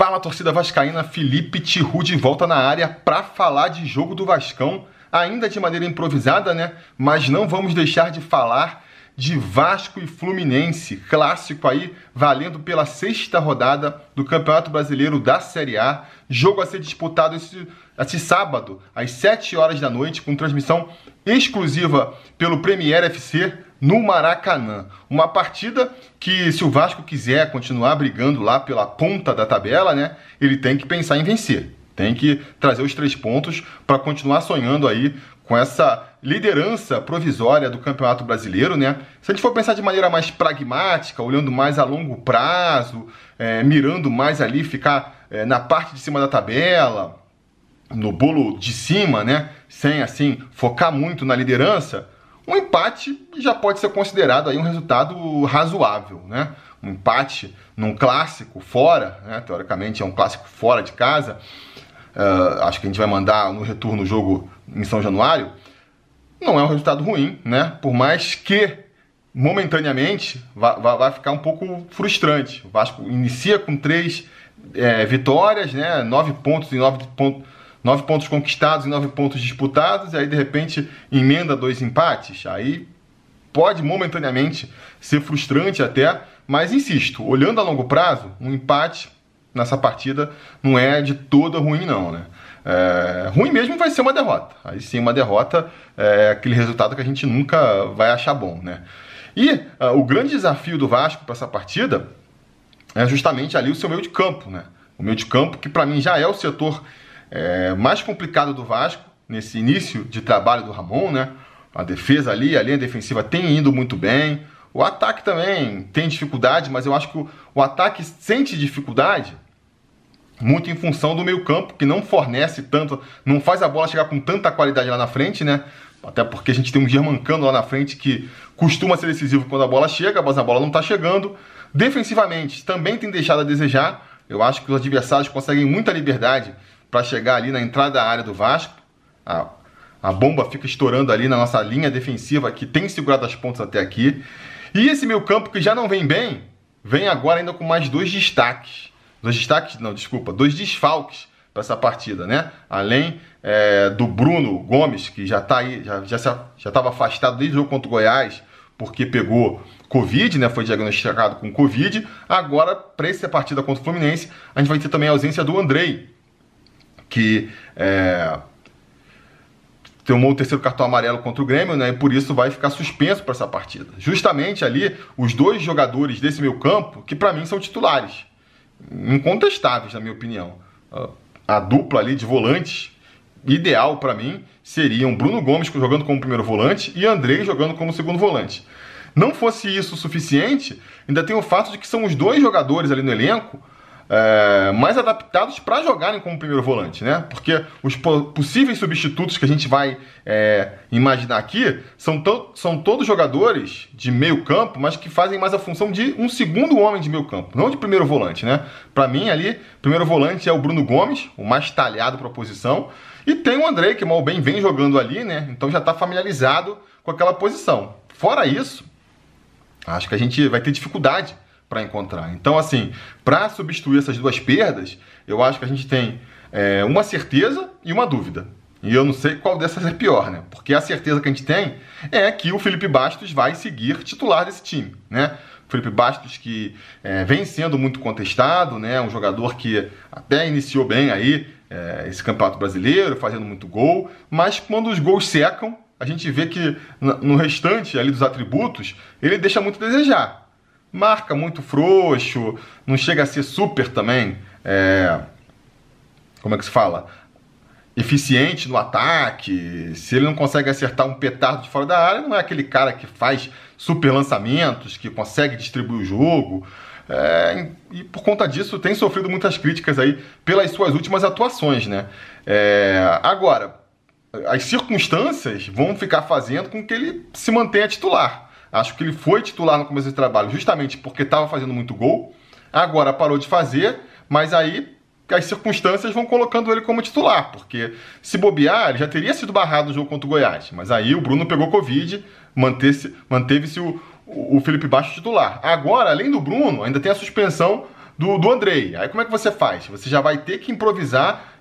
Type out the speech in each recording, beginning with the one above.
Fala torcida vascaína, Felipe Tiru de volta na área para falar de jogo do Vascão, ainda de maneira improvisada, né? Mas não vamos deixar de falar de Vasco e Fluminense, clássico aí, valendo pela sexta rodada do Campeonato Brasileiro da Série A. Jogo a ser disputado esse, esse sábado, às 7 horas da noite, com transmissão exclusiva pelo Premier FC no Maracanã. Uma partida que, se o Vasco quiser continuar brigando lá pela ponta da tabela, né, ele tem que pensar em vencer. Tem que trazer os três pontos para continuar sonhando aí com essa liderança provisória do Campeonato Brasileiro, né? Se a gente for pensar de maneira mais pragmática, olhando mais a longo prazo, é, mirando mais ali, ficar é, na parte de cima da tabela, no bolo de cima, né? Sem assim focar muito na liderança, um empate já pode ser considerado aí um resultado razoável, né? Um empate num clássico fora, né? teoricamente é um clássico fora de casa. Uh, acho que a gente vai mandar no retorno o jogo em São Januário, não é um resultado ruim, né? Por mais que momentaneamente vai, vai ficar um pouco frustrante. O Vasco inicia com três é, vitórias, né? Nove pontos em nove pontos. Nove pontos conquistados e nove pontos disputados, e aí de repente emenda dois empates. Aí pode momentaneamente ser frustrante até, mas insisto, olhando a longo prazo, um empate nessa partida não é de toda ruim, não, né? É, ruim mesmo vai ser uma derrota. Aí sim, uma derrota é aquele resultado que a gente nunca vai achar bom, né? E uh, o grande desafio do Vasco para essa partida é justamente ali o seu meio de campo, né? O meio de campo que para mim já é o setor é, mais complicado do Vasco nesse início de trabalho do Ramon, né? A defesa ali, a linha defensiva tem indo muito bem. O ataque também tem dificuldade, mas eu acho que o, o ataque sente dificuldade muito em função do meio campo, que não fornece tanto, não faz a bola chegar com tanta qualidade lá na frente, né? Até porque a gente tem um Germancano lá na frente que costuma ser decisivo quando a bola chega, mas a bola não está chegando. Defensivamente, também tem deixado a desejar. Eu acho que os adversários conseguem muita liberdade para chegar ali na entrada da área do Vasco. A, a bomba fica estourando ali na nossa linha defensiva, que tem segurado as pontas até aqui. E esse meio campo que já não vem bem, vem agora ainda com mais dois destaques dois destaques, não, desculpa, dois desfalques para essa partida, né? Além é, do Bruno Gomes, que já está aí, já estava já, já afastado desde o jogo contra o Goiás, porque pegou Covid, né? Foi diagnosticado com Covid. Agora, para essa partida contra o Fluminense, a gente vai ter também a ausência do Andrei, que é, tomou o terceiro cartão amarelo contra o Grêmio, né? E por isso vai ficar suspenso para essa partida. Justamente ali, os dois jogadores desse meio campo, que para mim são titulares incontestáveis, na minha opinião. A dupla ali de volantes ideal para mim seriam Bruno Gomes jogando como primeiro volante e Andrei jogando como segundo volante. Não fosse isso suficiente, ainda tem o fato de que são os dois jogadores ali no elenco é, mais adaptados para jogarem como primeiro volante, né? Porque os possíveis substitutos que a gente vai é, imaginar aqui são, to são todos jogadores de meio campo, mas que fazem mais a função de um segundo homem de meio campo, não de primeiro volante, né? Para mim ali, primeiro volante é o Bruno Gomes, o mais talhado para a posição, e tem o André que mal bem vem jogando ali, né? Então já está familiarizado com aquela posição. Fora isso, acho que a gente vai ter dificuldade para encontrar. Então, assim, para substituir essas duas perdas, eu acho que a gente tem é, uma certeza e uma dúvida. E eu não sei qual dessas é pior, né? Porque a certeza que a gente tem é que o Felipe Bastos vai seguir titular desse time, né? O Felipe Bastos que é, vem sendo muito contestado, né? Um jogador que até iniciou bem aí é, esse campeonato brasileiro, fazendo muito gol, mas quando os gols secam, a gente vê que no restante ali dos atributos ele deixa muito a desejar marca muito frouxo, não chega a ser super também, é, como é que se fala? Eficiente no ataque. Se ele não consegue acertar um petardo de fora da área, não é aquele cara que faz super lançamentos, que consegue distribuir o jogo. É, e por conta disso tem sofrido muitas críticas aí pelas suas últimas atuações, né? É, agora, as circunstâncias vão ficar fazendo com que ele se mantenha titular. Acho que ele foi titular no começo do trabalho justamente porque estava fazendo muito gol. Agora parou de fazer, mas aí as circunstâncias vão colocando ele como titular, porque se bobear, ele já teria sido barrado no jogo contra o Goiás. Mas aí o Bruno pegou Covid, manteve-se o, o Felipe Baixo titular. Agora, além do Bruno, ainda tem a suspensão do, do Andrei. Aí como é que você faz? Você já vai ter que improvisar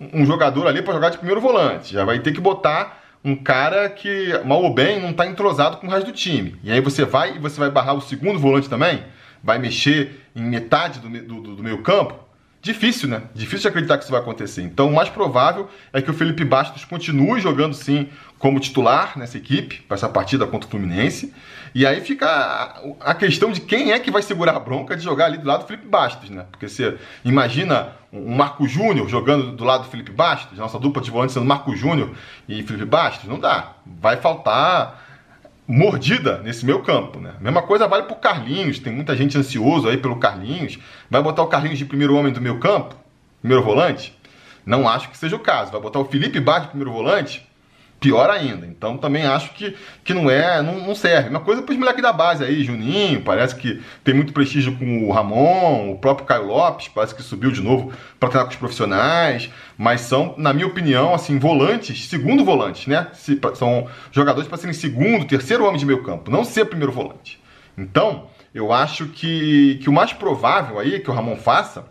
um jogador ali para jogar de primeiro volante. Já vai ter que botar um cara que, mal ou bem, não está entrosado com o resto do time. E aí você vai e você vai barrar o segundo volante também? Vai mexer em metade do, do, do meio campo? Difícil, né? Difícil de acreditar que isso vai acontecer. Então, o mais provável é que o Felipe Bastos continue jogando sim como titular nessa equipe, para essa partida contra o Fluminense. E aí fica a, questão de quem é que vai segurar a bronca de jogar ali do lado do Felipe Bastos, né? Porque você imagina um Marco Júnior jogando do lado do Felipe Bastos, nossa dupla de volante sendo Marco Júnior e Felipe Bastos, não dá. Vai faltar mordida nesse meio campo, né? Mesma coisa vale pro Carlinhos, tem muita gente ansioso aí pelo Carlinhos. Vai botar o Carlinhos de primeiro homem do meio campo? Primeiro volante? Não acho que seja o caso. Vai botar o Felipe Bar de primeiro volante? Pior ainda. Então também acho que, que não é, não, não serve. Uma coisa para os moleques da base aí, Juninho, parece que tem muito prestígio com o Ramon, o próprio Caio Lopes, parece que subiu de novo para treinar com os profissionais, mas são, na minha opinião, assim, volantes, segundo volantes, né? Se, são jogadores para serem segundo, terceiro homem de meio campo, não ser primeiro volante. Então, eu acho que, que o mais provável aí que o Ramon faça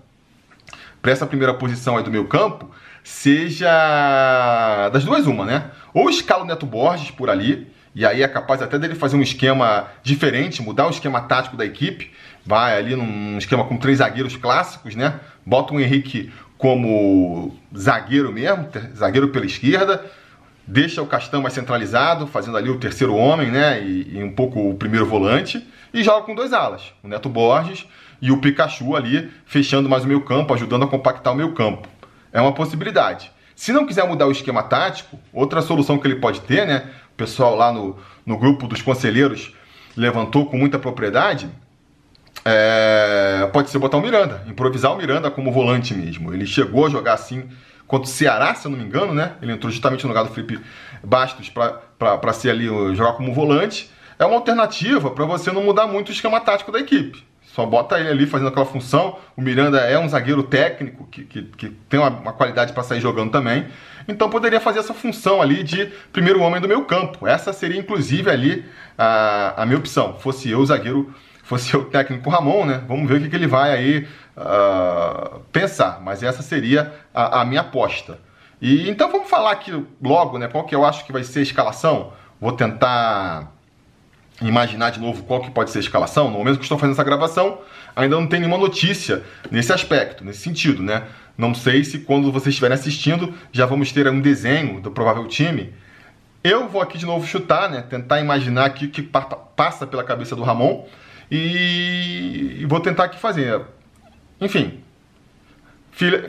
para essa primeira posição aí do meio campo seja das duas uma, né? Ou escala o Neto Borges por ali, e aí é capaz até dele fazer um esquema diferente, mudar o esquema tático da equipe. Vai ali num esquema com três zagueiros clássicos, né? Bota o Henrique como zagueiro mesmo, zagueiro pela esquerda. Deixa o Castão mais centralizado, fazendo ali o terceiro homem, né? E, e um pouco o primeiro volante. E joga com dois alas, o Neto Borges e o Pikachu ali, fechando mais o meio campo, ajudando a compactar o meio campo. É uma possibilidade. Se não quiser mudar o esquema tático, outra solução que ele pode ter, né? O pessoal lá no, no grupo dos conselheiros levantou com muita propriedade. É, pode ser botar o Miranda, improvisar o Miranda como volante mesmo. Ele chegou a jogar assim contra o Ceará, se eu não me engano, né? Ele entrou justamente no lugar do Felipe Bastos para ser ali jogar como volante. É uma alternativa para você não mudar muito o esquema tático da equipe. Só bota ele ali fazendo aquela função. O Miranda é um zagueiro técnico que, que, que tem uma, uma qualidade para sair jogando também. Então poderia fazer essa função ali de primeiro homem do meu campo. Essa seria inclusive ali a, a minha opção. Fosse eu o zagueiro, fosse eu o técnico Ramon, né? Vamos ver o que, que ele vai aí uh, pensar. Mas essa seria a, a minha aposta. E então vamos falar aqui logo, né? Qual que eu acho que vai ser a escalação. Vou tentar imaginar de novo qual que pode ser a escalação, no momento que estou fazendo essa gravação, ainda não tem nenhuma notícia nesse aspecto, nesse sentido, né? Não sei se quando vocês estiverem assistindo já vamos ter um desenho do provável time. Eu vou aqui de novo chutar, né? Tentar imaginar aqui o que passa pela cabeça do Ramon e vou tentar aqui fazer. Enfim,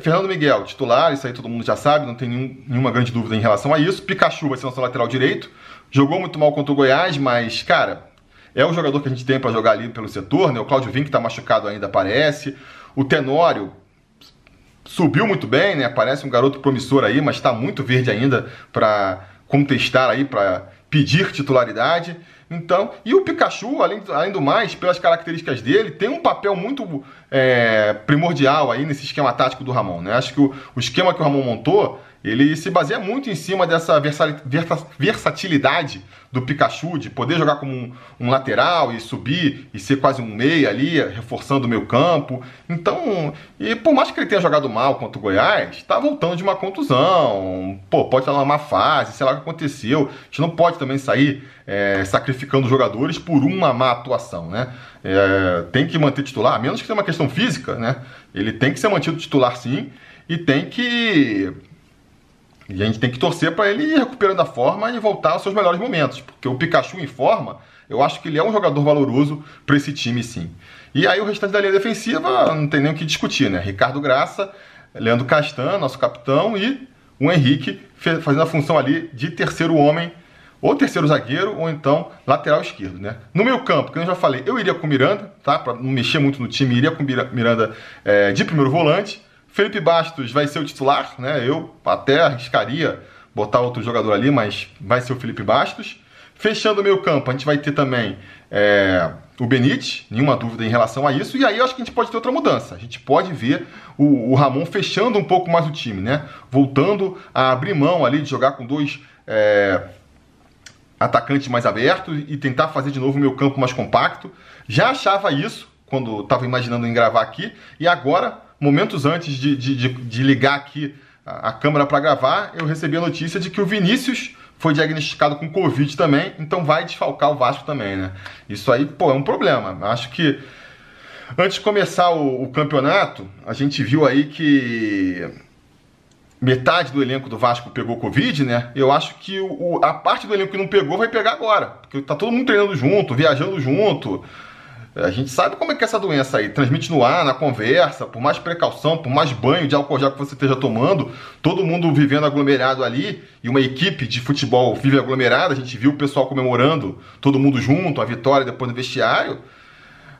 Fernando Miguel, titular, isso aí todo mundo já sabe, não tem nenhum, nenhuma grande dúvida em relação a isso. Pikachu vai ser nosso lateral direito. Jogou muito mal contra o Goiás, mas, cara, é o jogador que a gente tem para jogar ali pelo setor, né? O Claudio Vink tá machucado ainda, parece. O Tenório subiu muito bem, né? Parece um garoto promissor aí, mas está muito verde ainda para contestar aí, para pedir titularidade. Então, e o Pikachu, além, além do mais, pelas características dele, tem um papel muito é, primordial aí nesse esquema tático do Ramon, né? Acho que o, o esquema que o Ramon montou ele se baseia muito em cima dessa versatilidade do Pikachu, de poder jogar como um, lateral e subir e ser quase um meia ali, reforçando o meu campo. Então, e por mais que ele tenha jogado mal contra o Goiás, está voltando de uma contusão. Pô, pode estar numa má fase, sei lá o que aconteceu. A gente não pode também sair é, sacrificando jogadores por uma má atuação, né? É, tem que manter titular, a menos que tenha uma questão física, né? Ele tem que ser mantido titular sim e tem que e a gente tem que torcer para ele ir recuperando a forma e voltar aos seus melhores momentos. Porque o Pikachu em forma, eu acho que ele é um jogador valoroso para esse time, sim. E aí o restante da linha defensiva não tem nem o que discutir, né? Ricardo Graça, Leandro Castan, nosso capitão, e o Henrique fazendo a função ali de terceiro homem, ou terceiro zagueiro, ou então lateral esquerdo, né? No meu campo, que eu já falei, eu iria com Miranda, tá? Para não mexer muito no time, iria com Miranda é, de primeiro volante. Felipe Bastos vai ser o titular, né? Eu até arriscaria botar outro jogador ali, mas vai ser o Felipe Bastos. Fechando o meio campo, a gente vai ter também é, o Benite, nenhuma dúvida em relação a isso. E aí eu acho que a gente pode ter outra mudança. A gente pode ver o, o Ramon fechando um pouco mais o time, né? Voltando a abrir mão ali de jogar com dois é, atacantes mais abertos e tentar fazer de novo o meio campo mais compacto. Já achava isso quando estava imaginando em gravar aqui, e agora, momentos antes de, de, de, de ligar aqui a, a câmera para gravar, eu recebi a notícia de que o Vinícius foi diagnosticado com Covid também, então vai desfalcar o Vasco também, né? Isso aí, pô, é um problema. Acho que antes de começar o, o campeonato, a gente viu aí que metade do elenco do Vasco pegou Covid, né? Eu acho que o, a parte do elenco que não pegou vai pegar agora. Porque tá todo mundo treinando junto, viajando junto. A gente sabe como é que é essa doença aí. Transmite no ar, na conversa, por mais precaução, por mais banho de álcool gel que você esteja tomando, todo mundo vivendo aglomerado ali, e uma equipe de futebol vive aglomerada, a gente viu o pessoal comemorando, todo mundo junto, a vitória depois no vestiário.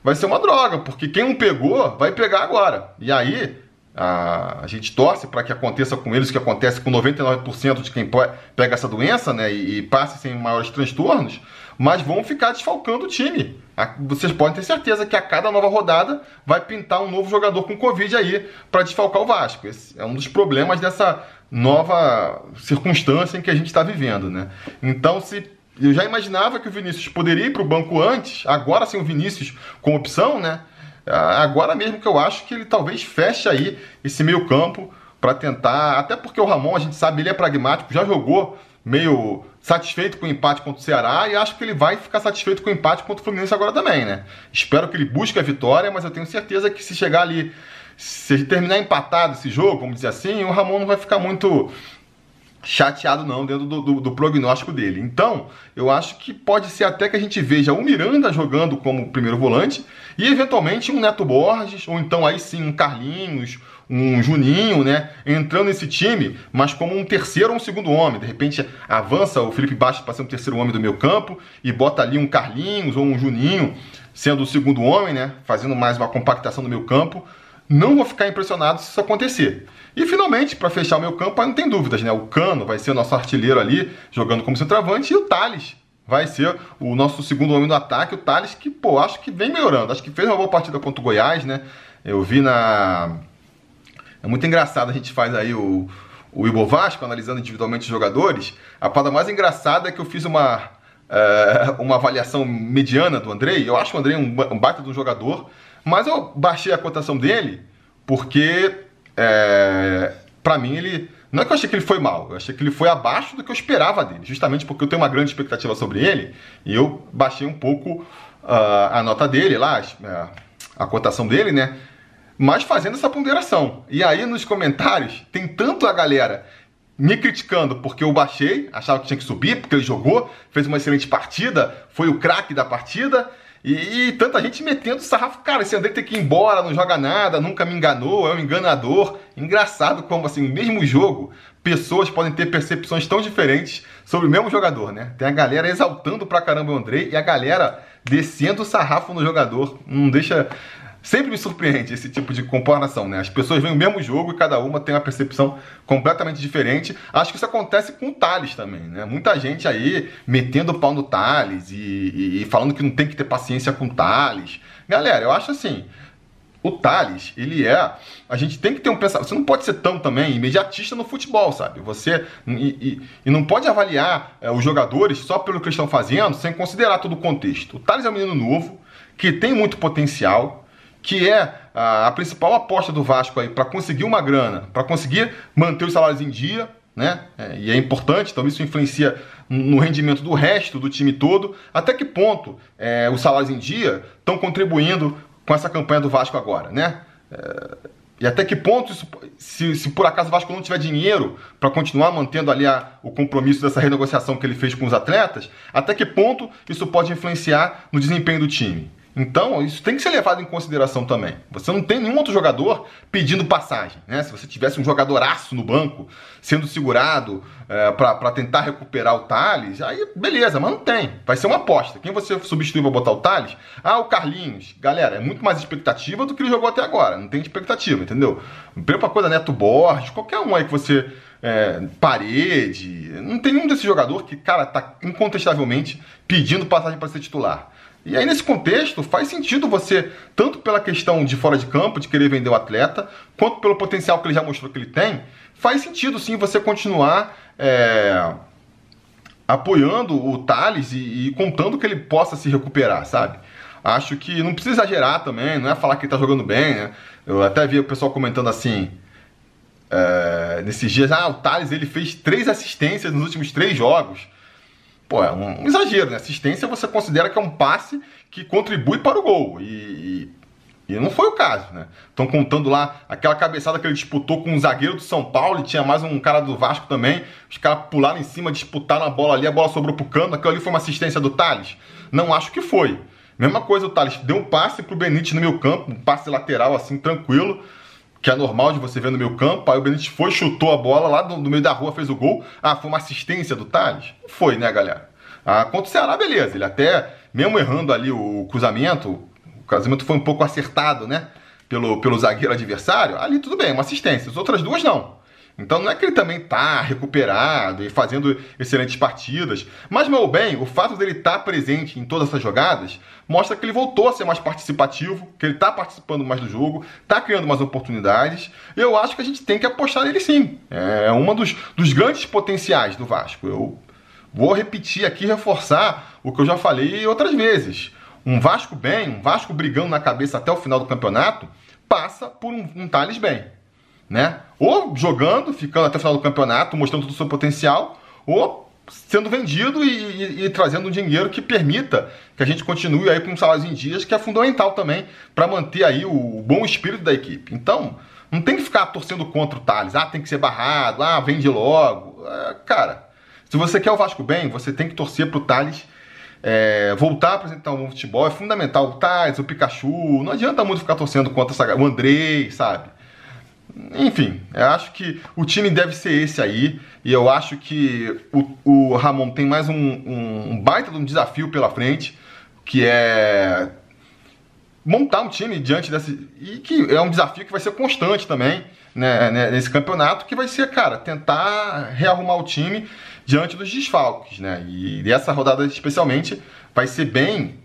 Vai ser uma droga, porque quem não pegou, vai pegar agora. E aí, a, a gente torce para que aconteça com eles o que acontece com 99% de quem pega essa doença, né? E, e passe sem maiores transtornos, mas vão ficar desfalcando o time. Vocês podem ter certeza que a cada nova rodada vai pintar um novo jogador com Covid aí para desfalcar o Vasco. Esse é um dos problemas dessa nova circunstância em que a gente está vivendo, né? Então, se eu já imaginava que o Vinícius poderia ir para o banco antes, agora sem o Vinícius com opção, né? Agora mesmo que eu acho que ele talvez feche aí esse meio campo para tentar, até porque o Ramon, a gente sabe, ele é pragmático, já jogou meio satisfeito com o empate contra o Ceará e acho que ele vai ficar satisfeito com o empate contra o Fluminense agora também, né? Espero que ele busque a vitória, mas eu tenho certeza que se chegar ali, se terminar empatado esse jogo, vamos dizer assim, o Ramon não vai ficar muito chateado não dentro do, do, do, prognóstico dele. Então, eu acho que pode ser até que a gente veja o Miranda jogando como primeiro volante e eventualmente um Neto Borges, ou então aí sim um Carlinhos, um Juninho, né, entrando nesse time, mas como um terceiro ou um segundo homem. De repente avança o Felipe Bastos para ser um terceiro homem do meu campo e bota ali um Carlinhos ou um Juninho sendo o segundo homem, né, fazendo mais uma compactação do meu campo. Não vou ficar impressionado se isso acontecer. E finalmente, para fechar o meu campo, não tem dúvidas, né? O Cano vai ser o nosso artilheiro ali, jogando como centroavante, e o Thales vai ser o nosso segundo homem do ataque. O Thales, que, pô, acho que vem melhorando. Acho que fez uma boa partida contra o Goiás, né? Eu vi na. É muito engraçado, a gente faz aí o, o Ibo Vasco, analisando individualmente os jogadores. A parada mais engraçada é que eu fiz uma, é, uma avaliação mediana do Andrei. Eu acho o Andrei um, um baita de um jogador, mas eu baixei a cotação dele porque é, para mim ele. Não é que eu achei que ele foi mal, eu achei que ele foi abaixo do que eu esperava dele, justamente porque eu tenho uma grande expectativa sobre ele e eu baixei um pouco uh, a nota dele lá, a, a cotação dele, né? Mas fazendo essa ponderação. E aí nos comentários tem tanto a galera me criticando porque eu baixei, achava que tinha que subir, porque ele jogou, fez uma excelente partida, foi o craque da partida, e, e, tanta gente metendo sarrafo. Cara, esse André tem que ir embora, não joga nada, nunca me enganou, é um enganador. Engraçado como, assim, no mesmo jogo, pessoas podem ter percepções tão diferentes sobre o mesmo jogador, né? Tem a galera exaltando pra caramba o André e a galera descendo o sarrafo no jogador. Não deixa Sempre me surpreende esse tipo de comparação, né? As pessoas veem o mesmo jogo e cada uma tem uma percepção completamente diferente. Acho que isso acontece com o Thales também, né? Muita gente aí metendo o pau no Thales e, e, e falando que não tem que ter paciência com o Thales. Galera, eu acho assim, o Thales, ele é. A gente tem que ter um pensamento. Você não pode ser tão também imediatista no futebol, sabe? Você. E, e, e não pode avaliar é, os jogadores só pelo que estão fazendo, sem considerar todo o contexto. O Thales é um menino novo, que tem muito potencial, que é a, principal aposta do Vasco aí para conseguir uma grana, para conseguir manter os salários em dia, né? É, e é importante, então isso influencia no rendimento do resto do time todo. Até que ponto é, os salários em dia estão contribuindo com essa campanha do Vasco agora, né? É, e até que ponto, isso, se, se, por acaso o Vasco não tiver dinheiro para continuar mantendo ali a, o compromisso dessa renegociação que ele fez com os atletas, até que ponto isso pode influenciar no desempenho do time? Então, isso tem que ser levado em consideração também. Você não tem nenhum outro jogador pedindo passagem. Né? Se você tivesse um jogadoraço no banco sendo segurado é, para tentar recuperar o Thales, aí beleza, mas não tem. Vai ser uma aposta. Quem você substitui para botar o Thales? Ah, o Carlinhos. Galera, é muito mais expectativa do que ele jogou até agora. Não tem expectativa, entendeu? Primeira coisa, Neto Borges, qualquer um aí que você. É, parede, não tem nenhum desse jogador que, cara, tá incontestavelmente pedindo passagem para ser titular. E aí, nesse contexto, faz sentido você, tanto pela questão de fora de campo, de querer vender o atleta, quanto pelo potencial que ele já mostrou que ele tem, faz sentido sim você continuar é, apoiando o Thales e, e, contando que ele possa se recuperar, sabe? Acho que não precisa exagerar também, não é falar que ele tá jogando bem, né? Eu até vi o pessoal comentando assim, é, nesses dias, ah, o Thales ele fez três assistências nos últimos três jogos. Pô, é um, exagero, né? Assistência você considera que é um passe que contribui para o gol. E, e, e não foi o caso, né? Estão contando lá aquela cabeçada que ele disputou com um zagueiro do São Paulo e tinha mais um cara do Vasco também. Os caras pularam em cima, disputaram a bola ali, a bola sobrou pro cano. Aquilo ali foi uma assistência do Thales? Não acho que foi. Mesma coisa, o Thales deu um passe pro Benítez no meu campo, um passe lateral assim, tranquilo que é normal de você ver no meu campo. Aí o Benítez foi, chutou a bola lá do meio da rua, fez o gol. Ah, foi uma assistência do Thales? Foi, né, galera? Ah, contra o Ceará, beleza. Ele até, mesmo errando ali o cruzamento, o cruzamento foi um pouco acertado, né? Pelo, pelo zagueiro adversário. Ali tudo bem, uma assistência. As outras duas não. Então não é que ele também tá recuperado e fazendo excelentes partidas. Mas, meu bem, o fato dele estar tá presente em todas essas jogadas mostra que ele voltou a ser mais participativo, que ele está participando mais do jogo, está criando mais oportunidades. Eu acho que a gente tem que apostar nele sim. É um dos, dos grandes potenciais do Vasco. Eu vou repetir aqui, reforçar o que eu já falei outras vezes. Um Vasco bem, um Vasco brigando na cabeça até o final do campeonato, passa por um, um Thales bem né? Ou jogando, ficando até o final do campeonato, mostrando todo o seu potencial, ou sendo vendido e, e, e, trazendo um dinheiro que permita que a gente continue aí com salários em dias, que é fundamental também para manter aí o bom espírito da equipe. Então, não tem que ficar torcendo contra o Thales, ah, tem que ser barrado, ah, vende logo. É, cara, se você quer o Vasco bem, você tem que torcer pro Thales é, voltar a apresentar um bom futebol. É fundamental. O Thales, o Pikachu, não adianta muito ficar torcendo contra essa, o Andrei, sabe? Enfim, eu acho que o time deve ser esse aí. E eu acho que o, o Ramon tem mais um, um, baita de um desafio pela frente, que é montar um time diante desse. E que é um desafio que vai ser constante também né, né, nesse campeonato, que vai ser, cara, tentar rearrumar o time diante dos desfalques. Né? E essa rodada especialmente vai ser bem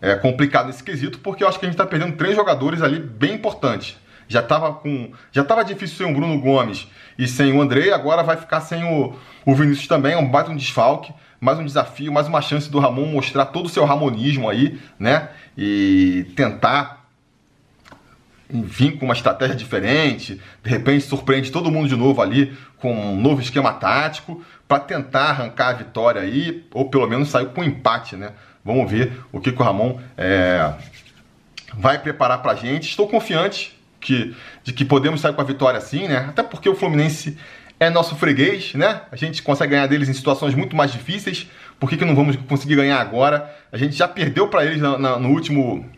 é, complicado nesse quesito, porque eu acho que a gente está perdendo três jogadores ali bem importantes já estava com. Já tava difícil sem o Bruno Gomes e sem o André, agora vai ficar sem o, o Vinícius também, é um baita um desfalque, mais um desafio, mais uma chance do Ramon mostrar todo o seu ramonismo aí, né? E tentar vir com uma estratégia diferente, de repente surpreende todo mundo de novo ali com um novo esquema tático para tentar arrancar a vitória aí, ou pelo menos sair com um empate, né? Vamos ver o que, que o Ramon é, vai preparar para gente. Estou confiante que, de que podemos sair com a vitória assim, né? Até porque o Fluminense é nosso freguês, né? A gente consegue ganhar deles em situações muito mais difíceis. Por que, que não vamos conseguir ganhar agora? A gente já perdeu para eles na, na, no, último,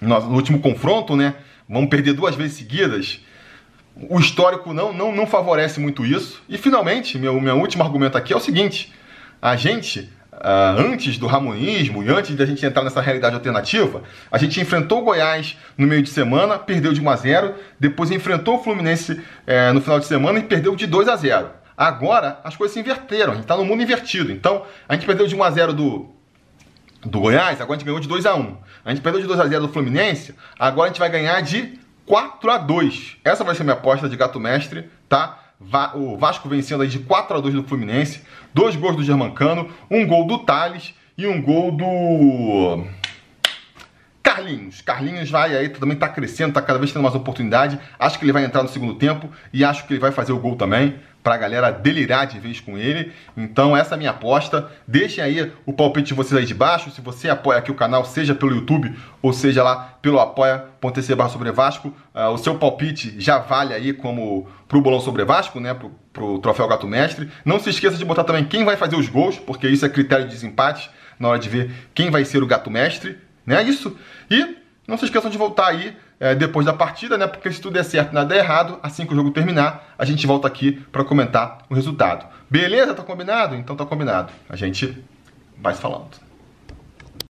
no, no, último confronto, né? Vamos perder duas vezes seguidas. O histórico não, não, não favorece muito isso. E finalmente, meu, meu último argumento aqui é o seguinte: a gente Uh, antes do ramonismo e antes da gente entrar nessa realidade alternativa, a gente enfrentou o Goiás no meio de semana, perdeu de 1 a 0, depois enfrentou o Fluminense uh, no final de semana e perdeu de 2 a 0. Agora as coisas se inverteram, a gente está no mundo invertido. Então a gente perdeu de 1 a 0 do, do Goiás, agora a gente ganhou de 2 a 1. A gente perdeu de 2 a 0 do Fluminense, agora a gente vai ganhar de 4 a 2. Essa vai ser minha aposta de gato mestre, tá? O Vasco vencendo aí de 4 a 2 do Fluminense, dois gols do Germancano, um gol do Thales e um gol do Carlinhos. Carlinhos vai aí, também tá crescendo, tá cada vez tendo mais oportunidade. Acho que ele vai entrar no segundo tempo e acho que ele vai fazer o gol também para a galera delirar de vez com ele. Então essa é a minha aposta. Deixem aí o palpite de vocês aí de baixo. Se você apoia aqui o canal, seja pelo YouTube ou seja lá pelo apoia.tc barra sobre Vasco, uh, o seu palpite já vale aí como pro bolão sobre Vasco, né? Pro, pro troféu Gato Mestre. Não se esqueça de botar também quem vai fazer os gols, porque isso é critério de desempate na hora de ver quem vai ser o Gato Mestre, né? Isso. E não se esqueçam de voltar aí é, depois da partida, né? Porque se tudo der certo nada der errado, assim que o jogo terminar, a gente volta aqui para comentar o resultado. Beleza? Tá combinado? Então tá combinado. A gente vai se falando.